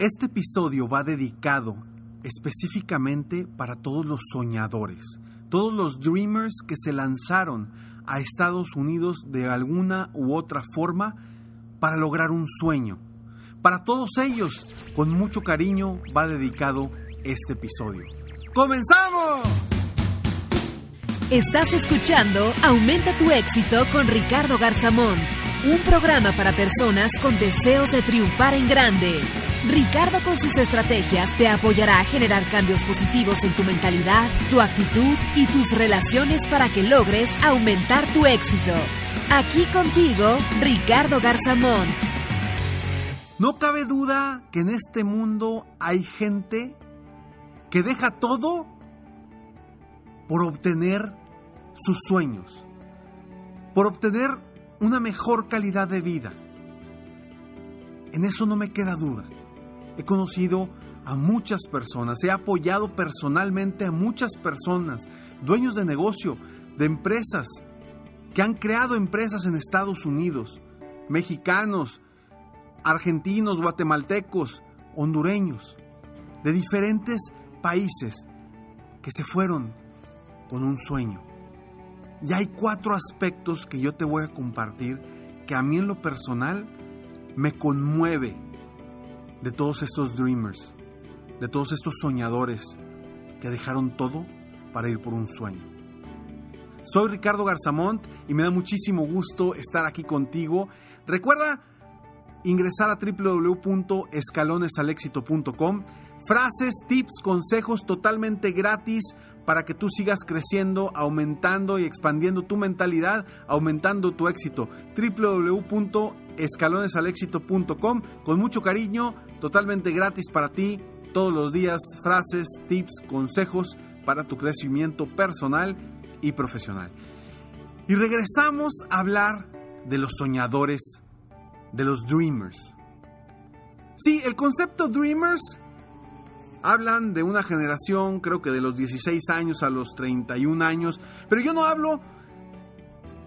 Este episodio va dedicado específicamente para todos los soñadores, todos los dreamers que se lanzaron a Estados Unidos de alguna u otra forma para lograr un sueño. Para todos ellos, con mucho cariño, va dedicado este episodio. ¡Comenzamos! Estás escuchando Aumenta tu éxito con Ricardo Garzamón, un programa para personas con deseos de triunfar en grande. Ricardo con sus estrategias te apoyará a generar cambios positivos en tu mentalidad, tu actitud y tus relaciones para que logres aumentar tu éxito. Aquí contigo, Ricardo Garzamón. No cabe duda que en este mundo hay gente que deja todo por obtener sus sueños, por obtener una mejor calidad de vida. En eso no me queda duda. He conocido a muchas personas, he apoyado personalmente a muchas personas, dueños de negocio, de empresas, que han creado empresas en Estados Unidos, mexicanos, argentinos, guatemaltecos, hondureños, de diferentes países que se fueron con un sueño. Y hay cuatro aspectos que yo te voy a compartir que a mí en lo personal me conmueve de todos estos dreamers, de todos estos soñadores que dejaron todo para ir por un sueño. Soy Ricardo Garzamont y me da muchísimo gusto estar aquí contigo. Recuerda ingresar a www.escalonesalexito.com. Frases, tips, consejos totalmente gratis para que tú sigas creciendo, aumentando y expandiendo tu mentalidad, aumentando tu éxito. www.escalonesalexito.com con mucho cariño, totalmente gratis para ti, todos los días, frases, tips, consejos para tu crecimiento personal y profesional. Y regresamos a hablar de los soñadores, de los dreamers. Sí, el concepto dreamers hablan de una generación, creo que de los 16 años a los 31 años, pero yo no hablo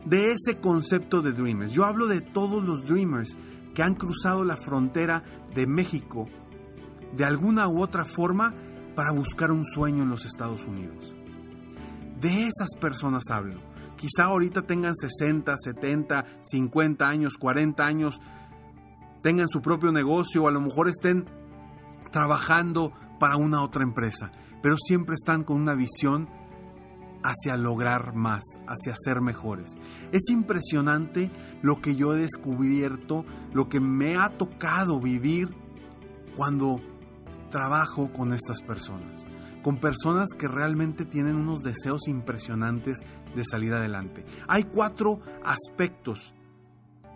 de ese concepto de dreamers, yo hablo de todos los dreamers que han cruzado la frontera de México de alguna u otra forma para buscar un sueño en los Estados Unidos. De esas personas hablo. Quizá ahorita tengan 60, 70, 50 años, 40 años, tengan su propio negocio o a lo mejor estén trabajando para una otra empresa, pero siempre están con una visión hacia lograr más, hacia ser mejores. Es impresionante lo que yo he descubierto, lo que me ha tocado vivir cuando trabajo con estas personas, con personas que realmente tienen unos deseos impresionantes de salir adelante. Hay cuatro aspectos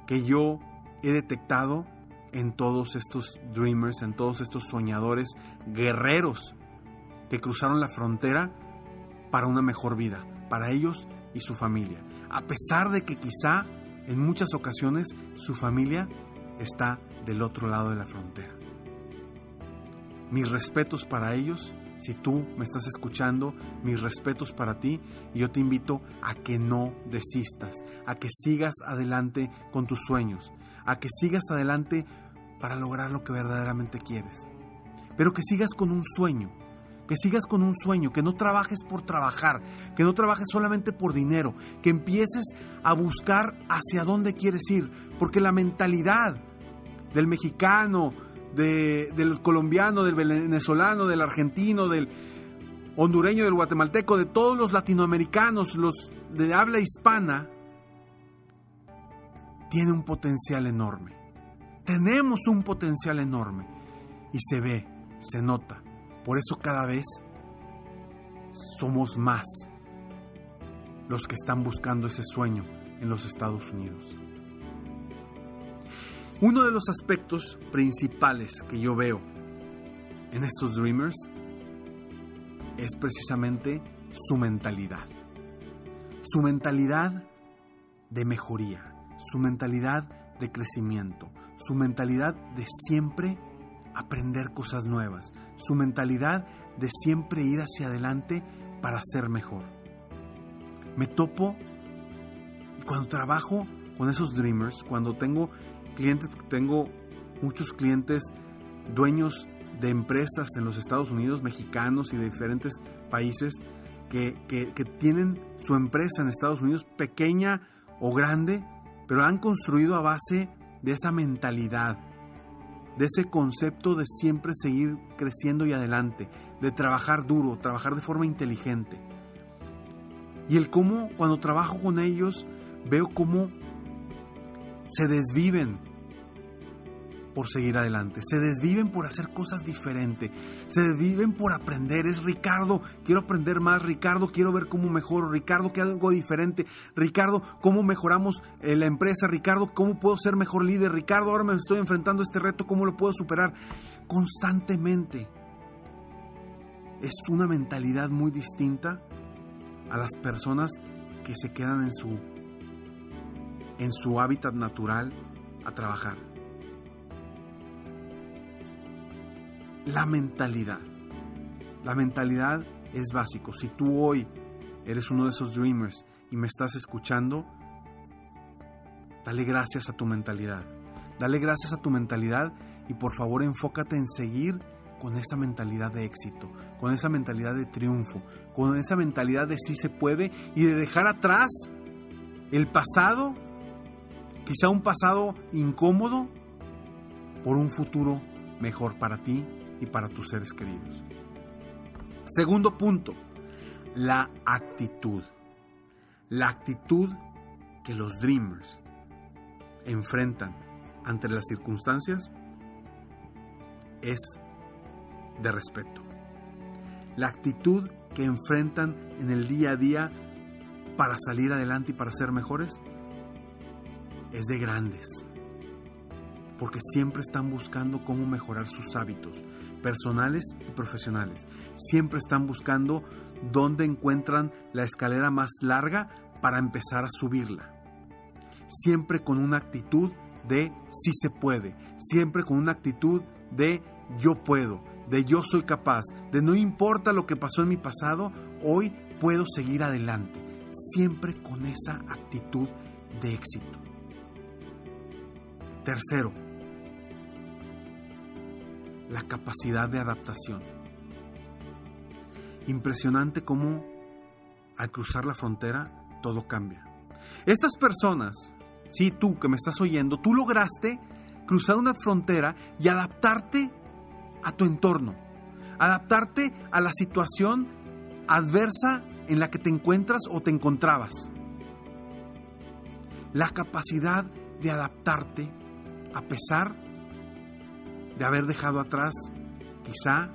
que yo he detectado en todos estos dreamers, en todos estos soñadores, guerreros que cruzaron la frontera para una mejor vida, para ellos y su familia. A pesar de que quizá en muchas ocasiones su familia está del otro lado de la frontera. Mis respetos para ellos, si tú me estás escuchando, mis respetos para ti y yo te invito a que no desistas, a que sigas adelante con tus sueños, a que sigas adelante para lograr lo que verdaderamente quieres. Pero que sigas con un sueño, que sigas con un sueño, que no trabajes por trabajar, que no trabajes solamente por dinero, que empieces a buscar hacia dónde quieres ir, porque la mentalidad del mexicano, del colombiano, del venezolano, del argentino, del hondureño, del guatemalteco, de todos los latinoamericanos, los de habla hispana, tiene un potencial enorme. Tenemos un potencial enorme y se ve, se nota. Por eso cada vez somos más los que están buscando ese sueño en los Estados Unidos. Uno de los aspectos principales que yo veo en estos Dreamers es precisamente su mentalidad. Su mentalidad de mejoría, su mentalidad de crecimiento, su mentalidad de siempre aprender cosas nuevas, su mentalidad de siempre ir hacia adelante para ser mejor. Me topo y cuando trabajo con esos dreamers, cuando tengo clientes, tengo muchos clientes dueños de empresas en los Estados Unidos, mexicanos y de diferentes países, que, que, tienen su empresa en Estados Unidos, pequeña o grande, pero han construido a base de esa mentalidad, de ese concepto de siempre seguir creciendo y adelante, de trabajar duro, trabajar de forma inteligente. Y el cómo, cuando trabajo con ellos, veo cómo se desviven por seguir adelante, se desviven por hacer cosas diferentes, se desviven por aprender. Es Ricardo, quiero aprender más, Ricardo, quiero ver cómo mejoro, Ricardo, que algo diferente, Ricardo, cómo mejoramos eh, la empresa, Ricardo, cómo puedo ser mejor líder, Ricardo, ahora me estoy enfrentando a este reto, cómo lo puedo superar constantemente. Es una mentalidad muy distinta a las personas que se quedan en su en su hábitat natural a trabajar. La mentalidad. La mentalidad es básico. Si tú hoy eres uno de esos dreamers y me estás escuchando, dale gracias a tu mentalidad. Dale gracias a tu mentalidad y por favor enfócate en seguir con esa mentalidad de éxito, con esa mentalidad de triunfo, con esa mentalidad de sí se puede y de dejar atrás el pasado, quizá un pasado incómodo, por un futuro mejor para ti y para tus seres queridos. Segundo punto, la actitud. La actitud que los Dreamers enfrentan ante las circunstancias es de respeto. La actitud que enfrentan en el día a día para salir adelante y para ser mejores es de grandes. Porque siempre están buscando cómo mejorar sus hábitos personales y profesionales. Siempre están buscando dónde encuentran la escalera más larga para empezar a subirla. Siempre con una actitud de sí se puede. Siempre con una actitud de yo puedo de yo soy capaz, de no importa lo que pasó en mi pasado, hoy puedo seguir adelante, siempre con esa actitud de éxito. Tercero, la capacidad de adaptación. Impresionante cómo al cruzar la frontera todo cambia. Estas personas, sí, tú que me estás oyendo, tú lograste cruzar una frontera y adaptarte a tu entorno, adaptarte a la situación adversa en la que te encuentras o te encontrabas. La capacidad de adaptarte a pesar de haber dejado atrás quizá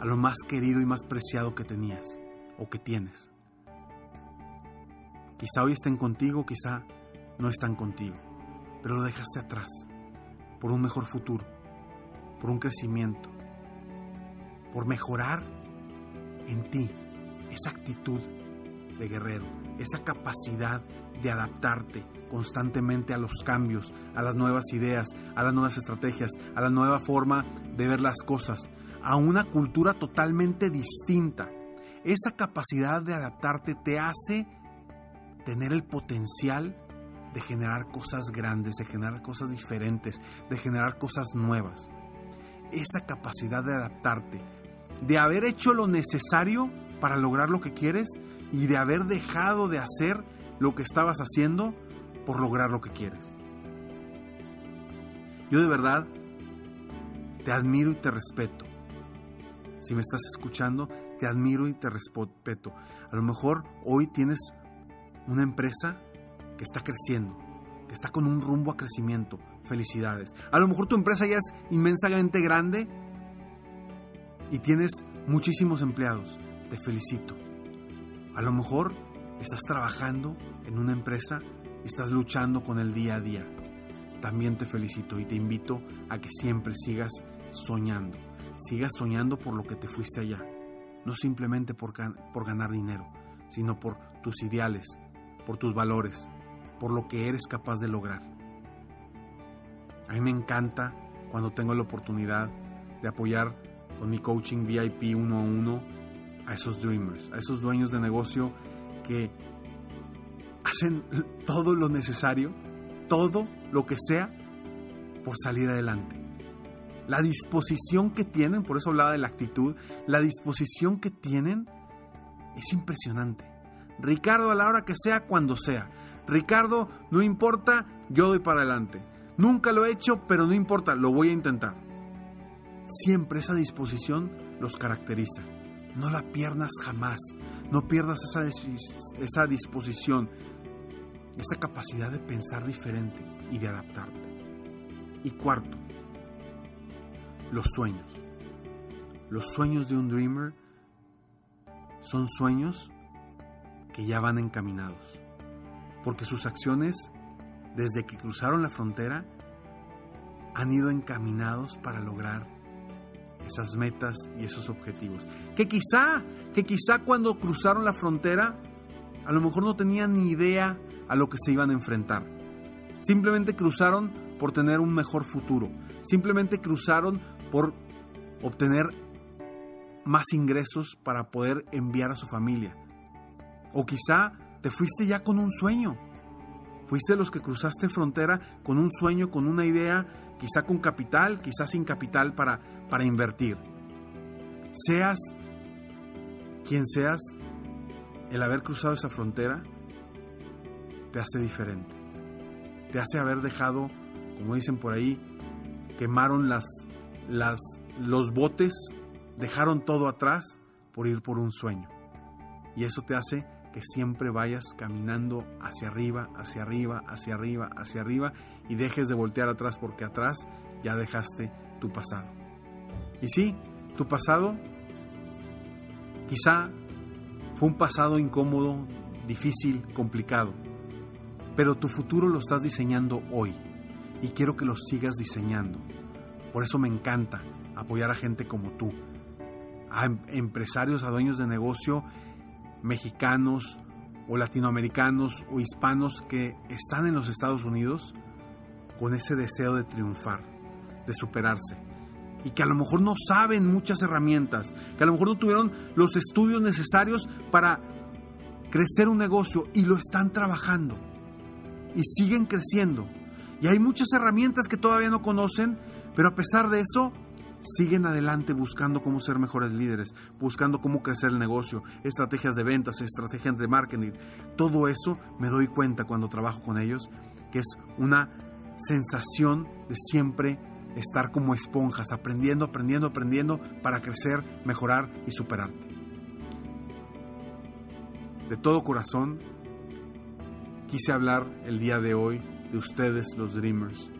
a lo más querido y más preciado que tenías o que tienes. Quizá hoy estén contigo, quizá no están contigo, pero lo dejaste atrás por un mejor futuro por un crecimiento, por mejorar en ti esa actitud de guerrero, esa capacidad de adaptarte constantemente a los cambios, a las nuevas ideas, a las nuevas estrategias, a la nueva forma de ver las cosas, a una cultura totalmente distinta. Esa capacidad de adaptarte te hace tener el potencial de generar cosas grandes, de generar cosas diferentes, de generar cosas nuevas esa capacidad de adaptarte, de haber hecho lo necesario para lograr lo que quieres y de haber dejado de hacer lo que estabas haciendo por lograr lo que quieres. Yo de verdad te admiro y te respeto. Si me estás escuchando, te admiro y te respeto. A lo mejor hoy tienes una empresa que está creciendo, que está con un rumbo a crecimiento. Felicidades. A lo mejor tu empresa ya es inmensamente grande y tienes muchísimos empleados. Te felicito. A lo mejor estás trabajando en una empresa estás luchando con el día a día. También te felicito y te invito a que siempre sigas soñando. Sigas soñando por lo que te fuiste allá. No simplemente por, por ganar dinero, sino por tus ideales, por tus valores, por lo que eres capaz de lograr. A mí me encanta cuando tengo la oportunidad de apoyar con mi coaching VIP uno a uno a esos dreamers, a esos dueños de negocio que hacen todo lo necesario, todo lo que sea por salir adelante. La disposición que tienen, por eso hablaba de la actitud, la disposición que tienen es impresionante. Ricardo a la hora que sea, cuando sea. Ricardo, no importa, yo doy para adelante. Nunca lo he hecho, pero no importa, lo voy a intentar. Siempre esa disposición los caracteriza. No la pierdas jamás. No pierdas esa, esa disposición, esa capacidad de pensar diferente y de adaptarte. Y cuarto, los sueños. Los sueños de un dreamer son sueños que ya van encaminados, porque sus acciones, desde que cruzaron la frontera, han ido encaminados para lograr esas metas y esos objetivos. Que quizá, que quizá cuando cruzaron la frontera, a lo mejor no tenían ni idea a lo que se iban a enfrentar. Simplemente cruzaron por tener un mejor futuro. Simplemente cruzaron por obtener más ingresos para poder enviar a su familia. O quizá te fuiste ya con un sueño. Fuiste los que cruzaste frontera con un sueño, con una idea, quizá con capital, quizá sin capital para, para invertir. Seas quien seas, el haber cruzado esa frontera te hace diferente. Te hace haber dejado, como dicen por ahí, quemaron las, las, los botes, dejaron todo atrás por ir por un sueño. Y eso te hace que siempre vayas caminando hacia arriba, hacia arriba, hacia arriba, hacia arriba y dejes de voltear atrás porque atrás ya dejaste tu pasado. Y sí, tu pasado quizá fue un pasado incómodo, difícil, complicado, pero tu futuro lo estás diseñando hoy y quiero que lo sigas diseñando. Por eso me encanta apoyar a gente como tú, a em-, empresarios, a dueños de negocio mexicanos o latinoamericanos o hispanos que están en los Estados Unidos con ese deseo de triunfar, de superarse. Y que a lo mejor no saben muchas herramientas, que a lo mejor no tuvieron los estudios necesarios para crecer un negocio y lo están trabajando. Y siguen creciendo. Y hay muchas herramientas que todavía no conocen, pero a pesar de eso, siguen adelante buscando cómo ser mejores líderes, buscando cómo crecer el negocio, estrategias de ventas, estrategias de marketing. Todo eso me doy cuenta cuando trabajo con ellos, que es una sensación de siempre estar como esponjas, aprendiendo, aprendiendo, aprendiendo para crecer, mejorar y superarte. De todo corazón, quise hablar el día de hoy de ustedes, los Dreamers,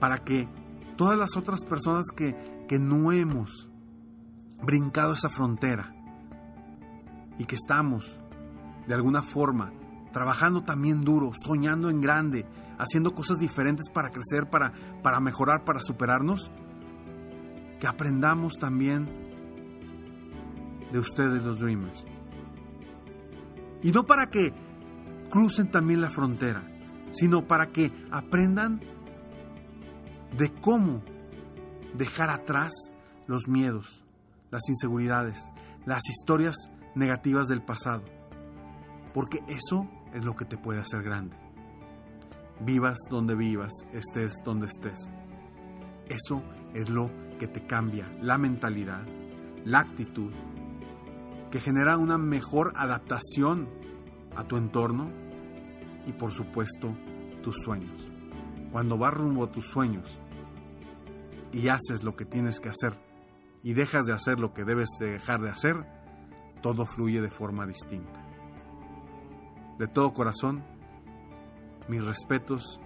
para que todas las otras personas que, que no hemos brincado esa frontera y que estamos de alguna forma trabajando también duro, soñando en grande, haciendo cosas diferentes para crecer, para, para mejorar, para superarnos, que aprendamos también de ustedes los Dreamers. Y no para que crucen también la frontera, sino para que aprendan de cómo dejar atrás los miedos, las inseguridades, las historias negativas del pasado. Porque eso es lo que te puede hacer grande. Vivas donde vivas, estés donde estés. Eso es lo que te cambia la mentalidad, la actitud, que genera una mejor adaptación a tu entorno y por supuesto tus sueños. Cuando vas rumbo a tus sueños, y haces lo que tienes que hacer y dejas de hacer lo que debes de dejar de hacer, todo fluye de forma distinta. De todo corazón, mis respetos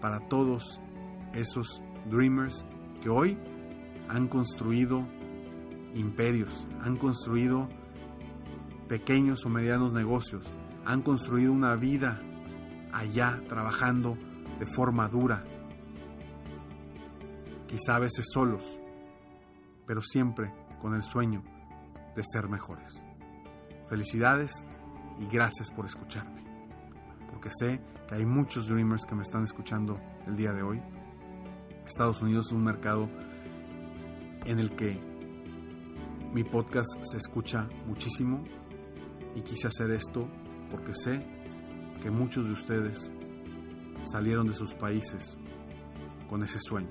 para todos esos dreamers que hoy han construido imperios, han construido pequeños o medianos negocios, han construido una vida allá trabajando de forma dura, quizá a veces solos, pero siempre con el sueño de ser mejores. Felicidades y gracias por escucharme, porque sé que hay muchos Dreamers que me están escuchando el día de hoy. Estados Unidos es un mercado en el que mi podcast se escucha muchísimo y quise hacer esto porque sé que muchos de ustedes salieron de sus países con ese sueño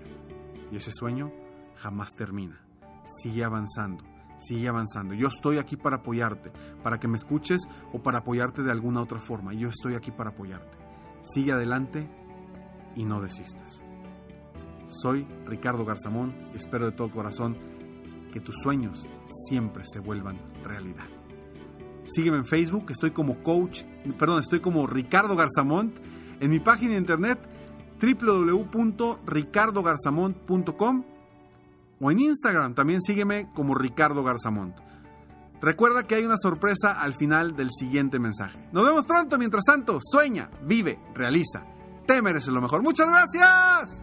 y ese sueño jamás termina. Sigue avanzando, sigue avanzando. Yo estoy aquí para apoyarte, para que me escuches o para apoyarte de alguna otra forma. Yo estoy aquí para apoyarte. Sigue adelante y no desistas. Soy Ricardo Garzamón y espero de todo corazón que tus sueños siempre se vuelvan realidad. Sígueme en Facebook, estoy como coach, perdón, estoy como Ricardo Garzamont. En mi página de internet www.ricardogarzamont.com o en Instagram también sígueme como Ricardo Garzamont. Recuerda que hay una sorpresa al final del siguiente mensaje. Nos vemos pronto, mientras tanto, sueña, vive, realiza. Te mereces lo mejor. Muchas gracias.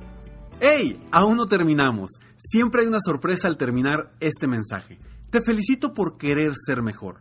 ¡Hey! Aún no terminamos. Siempre hay una sorpresa al terminar este mensaje. Te felicito por querer ser mejor.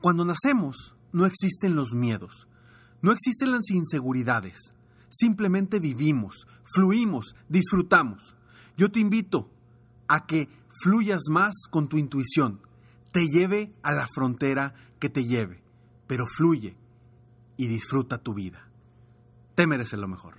cuando nacemos no existen los miedos, no existen las inseguridades, simplemente vivimos, fluimos, disfrutamos. Yo te invito a que fluyas más con tu intuición, te lleve a la frontera que te lleve, pero fluye y disfruta tu vida. Te mereces lo mejor.